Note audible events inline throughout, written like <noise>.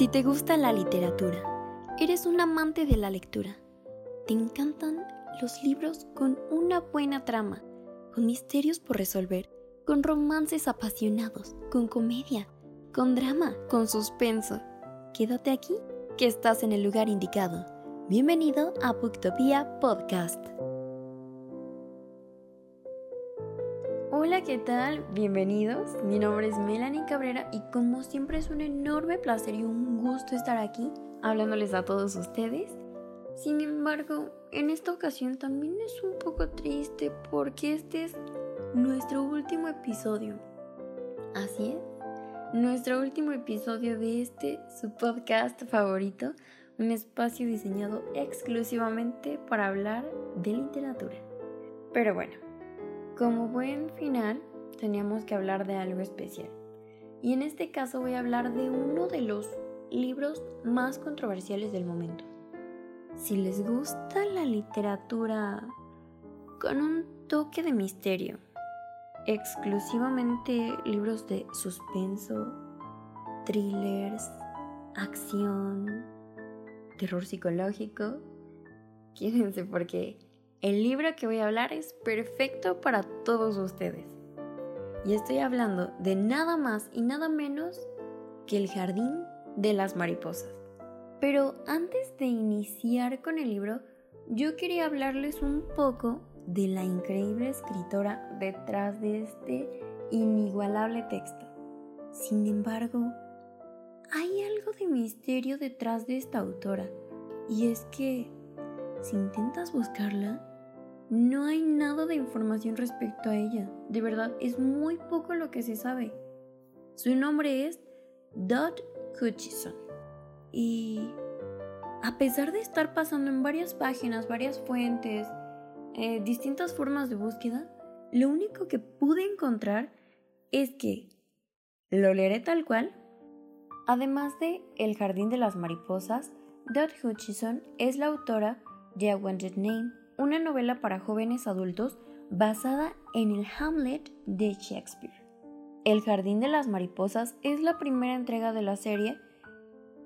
Si te gusta la literatura, eres un amante de la lectura, te encantan los libros con una buena trama, con misterios por resolver, con romances apasionados, con comedia, con drama, con suspenso. Quédate aquí, que estás en el lugar indicado. Bienvenido a Booktopia Podcast. Hola, ¿qué tal? Bienvenidos. Mi nombre es Melanie Cabrera y como siempre es un enorme placer y un gusto estar aquí hablándoles a todos ustedes. Sin embargo, en esta ocasión también es un poco triste porque este es nuestro último episodio. Así es, nuestro último episodio de este, su podcast favorito, un espacio diseñado exclusivamente para hablar de literatura. Pero bueno, como buen final, teníamos que hablar de algo especial. Y en este caso voy a hablar de uno de los libros más controversiales del momento. Si les gusta la literatura con un toque de misterio, exclusivamente libros de suspenso, thrillers, acción, terror psicológico, <laughs> quédense porque el libro que voy a hablar es perfecto para todos ustedes. Y estoy hablando de nada más y nada menos que el jardín de las mariposas. Pero antes de iniciar con el libro, yo quería hablarles un poco de la increíble escritora detrás de este inigualable texto. Sin embargo, hay algo de misterio detrás de esta autora, y es que si intentas buscarla, no hay nada de información respecto a ella. De verdad, es muy poco lo que se sabe. Su nombre es Dot Hutchison. Y a pesar de estar pasando en varias páginas, varias fuentes, eh, distintas formas de búsqueda, lo único que pude encontrar es que lo leeré tal cual. Además de El Jardín de las Mariposas, Dot Hutchison es la autora de A Wanted Name, una novela para jóvenes adultos basada en el Hamlet de Shakespeare. El Jardín de las Mariposas es la primera entrega de la serie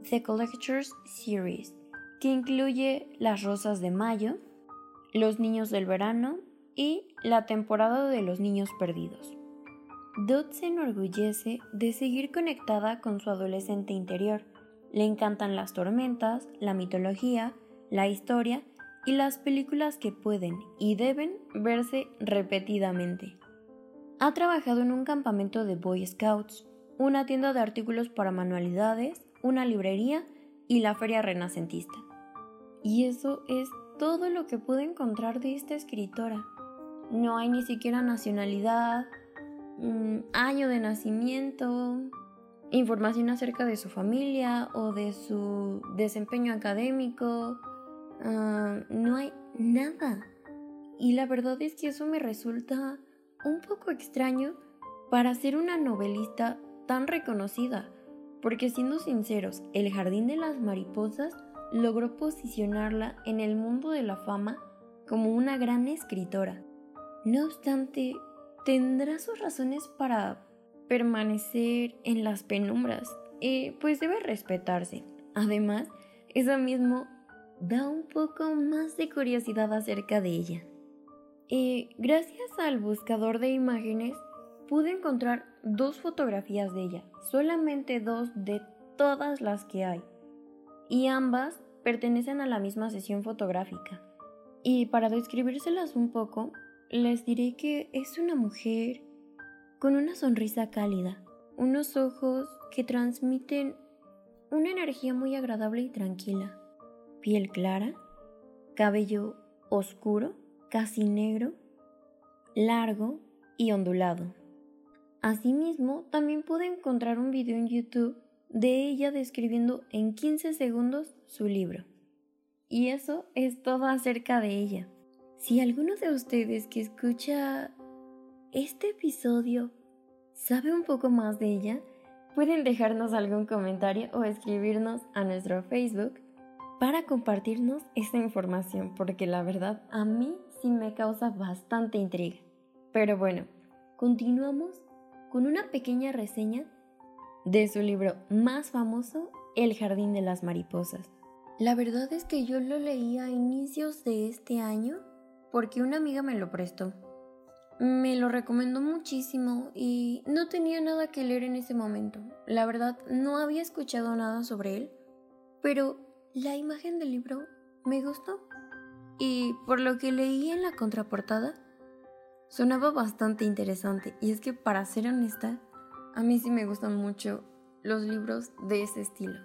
The Collectors Series, que incluye Las Rosas de Mayo, Los Niños del Verano y la temporada de los Niños Perdidos. Dot se enorgullece de seguir conectada con su adolescente interior. Le encantan las tormentas, la mitología, la historia y las películas que pueden y deben verse repetidamente. Ha trabajado en un campamento de Boy Scouts, una tienda de artículos para manualidades, una librería y la feria renacentista. Y eso es todo lo que pude encontrar de esta escritora. No hay ni siquiera nacionalidad, mm, año de nacimiento, información acerca de su familia o de su desempeño académico, Ah, no hay nada. Y la verdad es que eso me resulta un poco extraño para ser una novelista tan reconocida, porque siendo sinceros, El Jardín de las Mariposas logró posicionarla en el mundo de la fama como una gran escritora. No obstante, tendrá sus razones para permanecer en las penumbras, eh, pues debe respetarse. Además, eso mismo da un poco más de curiosidad acerca de ella. Y gracias al buscador de imágenes pude encontrar dos fotografías de ella, solamente dos de todas las que hay, y ambas pertenecen a la misma sesión fotográfica. Y para describírselas un poco, les diré que es una mujer con una sonrisa cálida, unos ojos que transmiten una energía muy agradable y tranquila piel clara, cabello oscuro, casi negro, largo y ondulado. Asimismo, también pude encontrar un video en YouTube de ella describiendo en 15 segundos su libro. Y eso es todo acerca de ella. Si alguno de ustedes que escucha este episodio sabe un poco más de ella, pueden dejarnos algún comentario o escribirnos a nuestro Facebook para compartirnos esta información, porque la verdad a mí sí me causa bastante intriga. Pero bueno, continuamos con una pequeña reseña de su libro más famoso El Jardín de las Mariposas. La verdad es que yo lo leí a inicios de este año porque una amiga me lo prestó. Me lo recomendó muchísimo y no tenía nada que leer en ese momento. La verdad, no había escuchado nada sobre él, pero la imagen del libro me gustó. Y por lo que leí en la contraportada, sonaba bastante interesante. Y es que para ser honesta, a mí sí me gustan mucho los libros de ese estilo.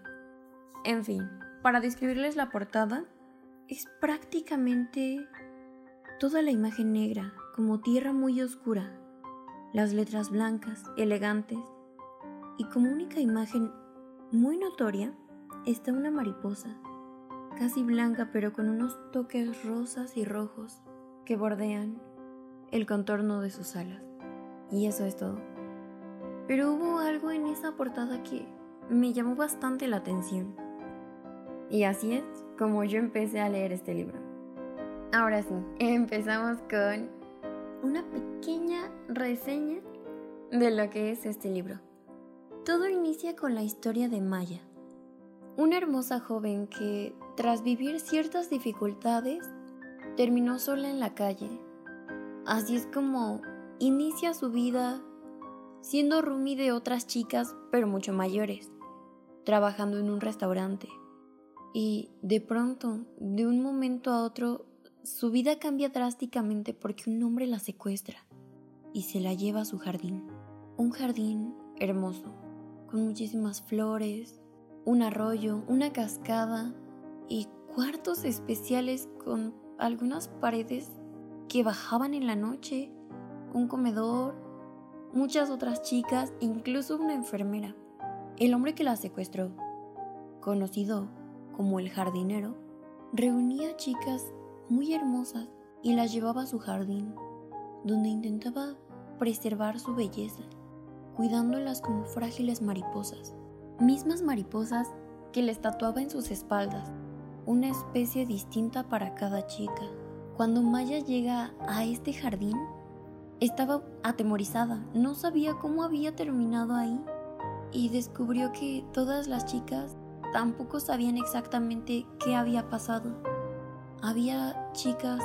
En fin, para describirles la portada, es prácticamente toda la imagen negra, como tierra muy oscura, las letras blancas, elegantes, y como única imagen muy notoria está una mariposa, casi blanca pero con unos toques rosas y rojos que bordean el contorno de sus alas. Y eso es todo. Pero hubo algo en esa portada que me llamó bastante la atención. Y así es como yo empecé a leer este libro. Ahora sí, empezamos con una pequeña reseña de lo que es este libro. Todo inicia con la historia de Maya, una hermosa joven que, tras vivir ciertas dificultades, terminó sola en la calle. Así es como inicia su vida siendo roomie de otras chicas, pero mucho mayores, trabajando en un restaurante. Y de pronto, de un momento a otro, su vida cambia drásticamente porque un hombre la secuestra y se la lleva a su jardín. Un jardín hermoso, con muchísimas flores, un arroyo, una cascada y cuartos especiales con algunas paredes que bajaban en la noche, un comedor, muchas otras chicas, incluso una enfermera. El hombre que la secuestró, conocido como el jardinero, reunía chicas muy hermosas y las llevaba a su jardín, donde intentaba preservar su belleza, cuidándolas como frágiles mariposas, mismas mariposas que les tatuaba en sus espaldas, una especie distinta para cada chica. Cuando Maya llega a este jardín, estaba atemorizada, no sabía cómo había terminado ahí y descubrió que todas las chicas tampoco sabían exactamente qué había pasado. Había chicas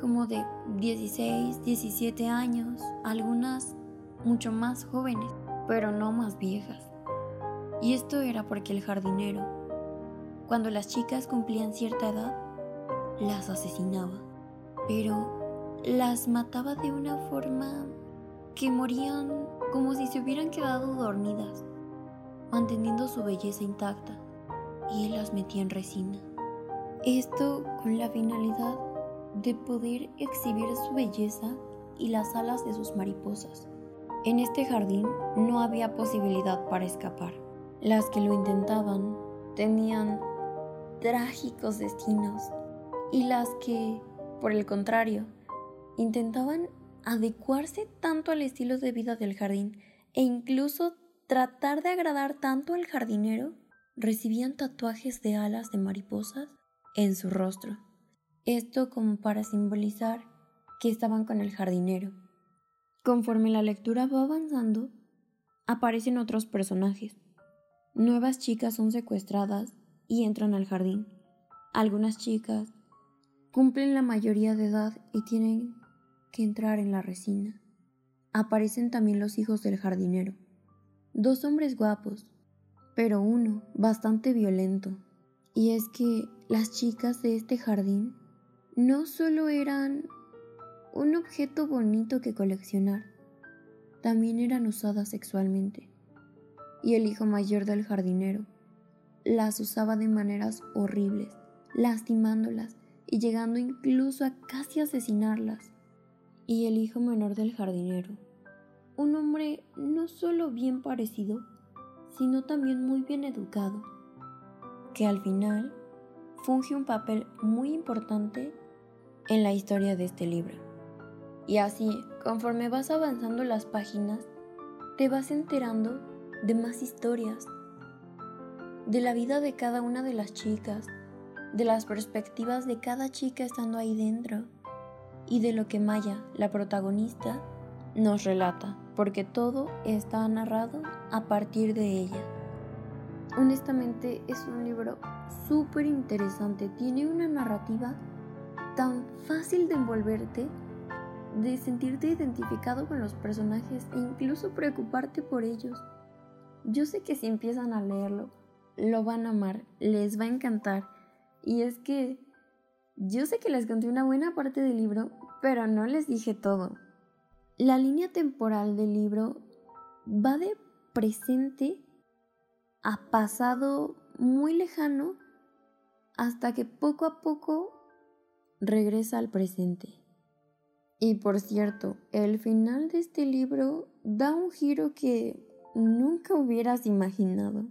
como de 16, 17 años, algunas mucho más jóvenes, pero no más viejas. Y esto era porque el jardinero, cuando las chicas cumplían cierta edad, las asesinaba, pero las mataba de una forma que morían como si se hubieran quedado dormidas, manteniendo su belleza intacta y él las metía en resina. Esto con la finalidad de poder exhibir su belleza y las alas de sus mariposas. En este jardín no había posibilidad para escapar. Las que lo intentaban tenían trágicos destinos y las que, por el contrario, intentaban adecuarse tanto al estilo de vida del jardín e incluso tratar de agradar tanto al jardinero recibían tatuajes de alas de mariposas en su rostro. Esto como para simbolizar que estaban con el jardinero. Conforme la lectura va avanzando, aparecen otros personajes. Nuevas chicas son secuestradas y entran al jardín. Algunas chicas cumplen la mayoría de edad y tienen que entrar en la resina. Aparecen también los hijos del jardinero. Dos hombres guapos, pero uno bastante violento. Y es que las chicas de este jardín no solo eran un objeto bonito que coleccionar, también eran usadas sexualmente. Y el hijo mayor del jardinero las usaba de maneras horribles, lastimándolas y llegando incluso a casi asesinarlas. Y el hijo menor del jardinero, un hombre no solo bien parecido, sino también muy bien educado, que al final funge un papel muy importante en la historia de este libro. Y así, conforme vas avanzando las páginas, te vas enterando de más historias, de la vida de cada una de las chicas, de las perspectivas de cada chica estando ahí dentro y de lo que Maya, la protagonista, nos relata, porque todo está narrado a partir de ella. Honestamente es un libro súper interesante, tiene una narrativa tan fácil de envolverte, de sentirte identificado con los personajes e incluso preocuparte por ellos. Yo sé que si empiezan a leerlo, lo van a amar, les va a encantar. Y es que yo sé que les conté una buena parte del libro, pero no les dije todo. La línea temporal del libro va de presente a pasado muy lejano hasta que poco a poco regresa al presente. Y por cierto, el final de este libro da un giro que nunca hubieras imaginado.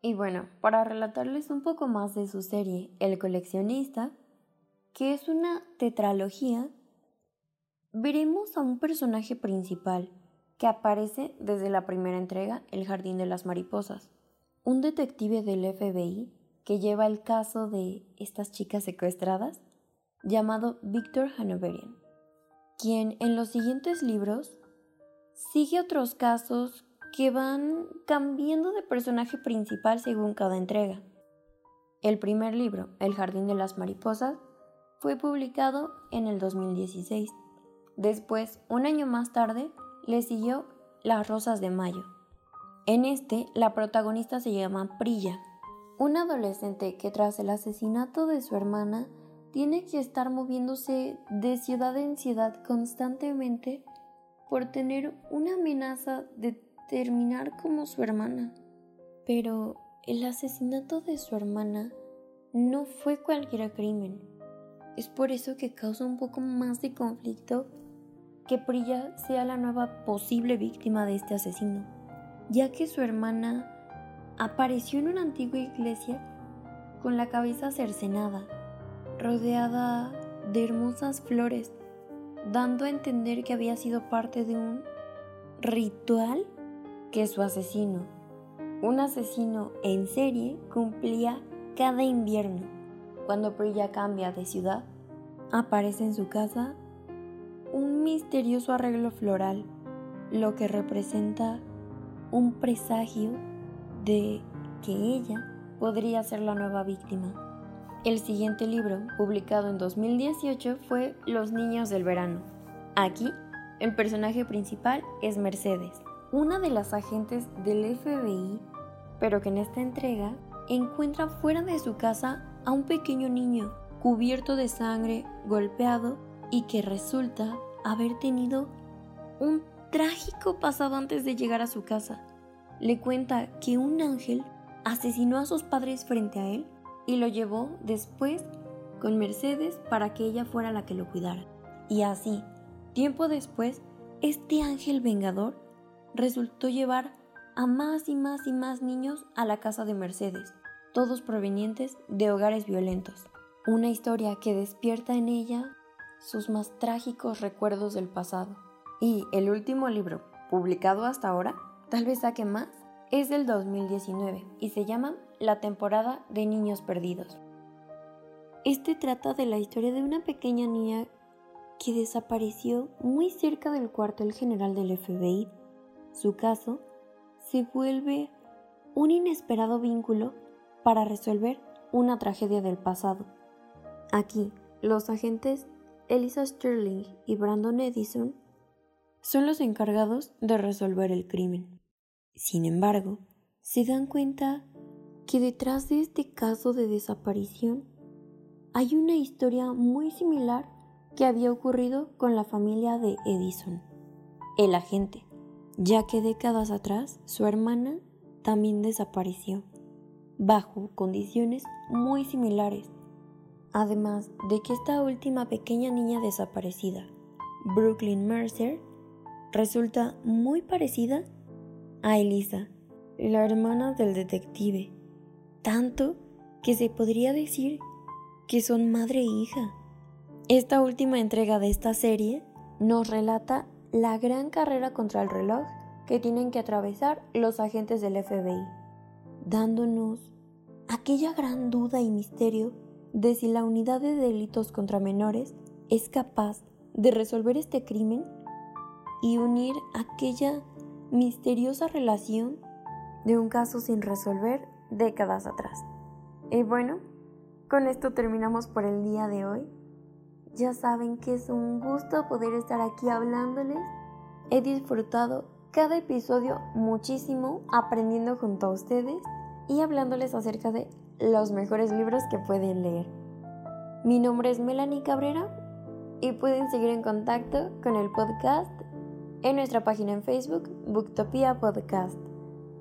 Y bueno, para relatarles un poco más de su serie El coleccionista, que es una tetralogía, veremos a un personaje principal que aparece desde la primera entrega, El Jardín de las Mariposas, un detective del FBI que lleva el caso de estas chicas secuestradas, llamado Victor Hanoverian, quien en los siguientes libros sigue otros casos que van cambiando de personaje principal según cada entrega. El primer libro, El Jardín de las Mariposas, fue publicado en el 2016. Después, un año más tarde, le siguió Las Rosas de Mayo. En este, la protagonista se llama Prilla, una adolescente que tras el asesinato de su hermana tiene que estar moviéndose de ciudad en ciudad constantemente por tener una amenaza de terminar como su hermana. Pero el asesinato de su hermana no fue cualquier crimen. Es por eso que causa un poco más de conflicto que Prilla sea la nueva posible víctima de este asesino, ya que su hermana apareció en una antigua iglesia con la cabeza cercenada, rodeada de hermosas flores, dando a entender que había sido parte de un ritual que su asesino, un asesino en serie, cumplía cada invierno. Cuando Priya cambia de ciudad, aparece en su casa un misterioso arreglo floral, lo que representa un presagio de que ella podría ser la nueva víctima. El siguiente libro, publicado en 2018, fue Los Niños del Verano. Aquí, el personaje principal es Mercedes, una de las agentes del FBI, pero que en esta entrega encuentra fuera de su casa a un pequeño niño cubierto de sangre, golpeado y que resulta haber tenido un trágico pasado antes de llegar a su casa. Le cuenta que un ángel asesinó a sus padres frente a él y lo llevó después con Mercedes para que ella fuera la que lo cuidara. Y así, tiempo después, este ángel vengador resultó llevar a más y más y más niños a la casa de Mercedes, todos provenientes de hogares violentos. Una historia que despierta en ella sus más trágicos recuerdos del pasado. Y el último libro, publicado hasta ahora, tal vez saque más, es del 2019 y se llama La temporada de niños perdidos. Este trata de la historia de una pequeña niña que desapareció muy cerca del cuartel general del FBI su caso se vuelve un inesperado vínculo para resolver una tragedia del pasado. Aquí, los agentes Elisa Sterling y Brandon Edison son los encargados de resolver el crimen. Sin embargo, se dan cuenta que detrás de este caso de desaparición hay una historia muy similar que había ocurrido con la familia de Edison. El agente ya que décadas atrás su hermana también desapareció, bajo condiciones muy similares, además de que esta última pequeña niña desaparecida, Brooklyn Mercer, resulta muy parecida a Elisa, la hermana del detective, tanto que se podría decir que son madre e hija. Esta última entrega de esta serie nos relata la gran carrera contra el reloj que tienen que atravesar los agentes del FBI, dándonos aquella gran duda y misterio de si la unidad de delitos contra menores es capaz de resolver este crimen y unir aquella misteriosa relación de un caso sin resolver décadas atrás. Y bueno, con esto terminamos por el día de hoy. Ya saben que es un gusto poder estar aquí hablándoles. He disfrutado cada episodio muchísimo aprendiendo junto a ustedes y hablándoles acerca de los mejores libros que pueden leer. Mi nombre es Melanie Cabrera y pueden seguir en contacto con el podcast en nuestra página en Facebook, Booktopia Podcast.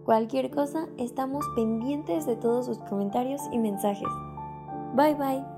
Cualquier cosa, estamos pendientes de todos sus comentarios y mensajes. Bye bye.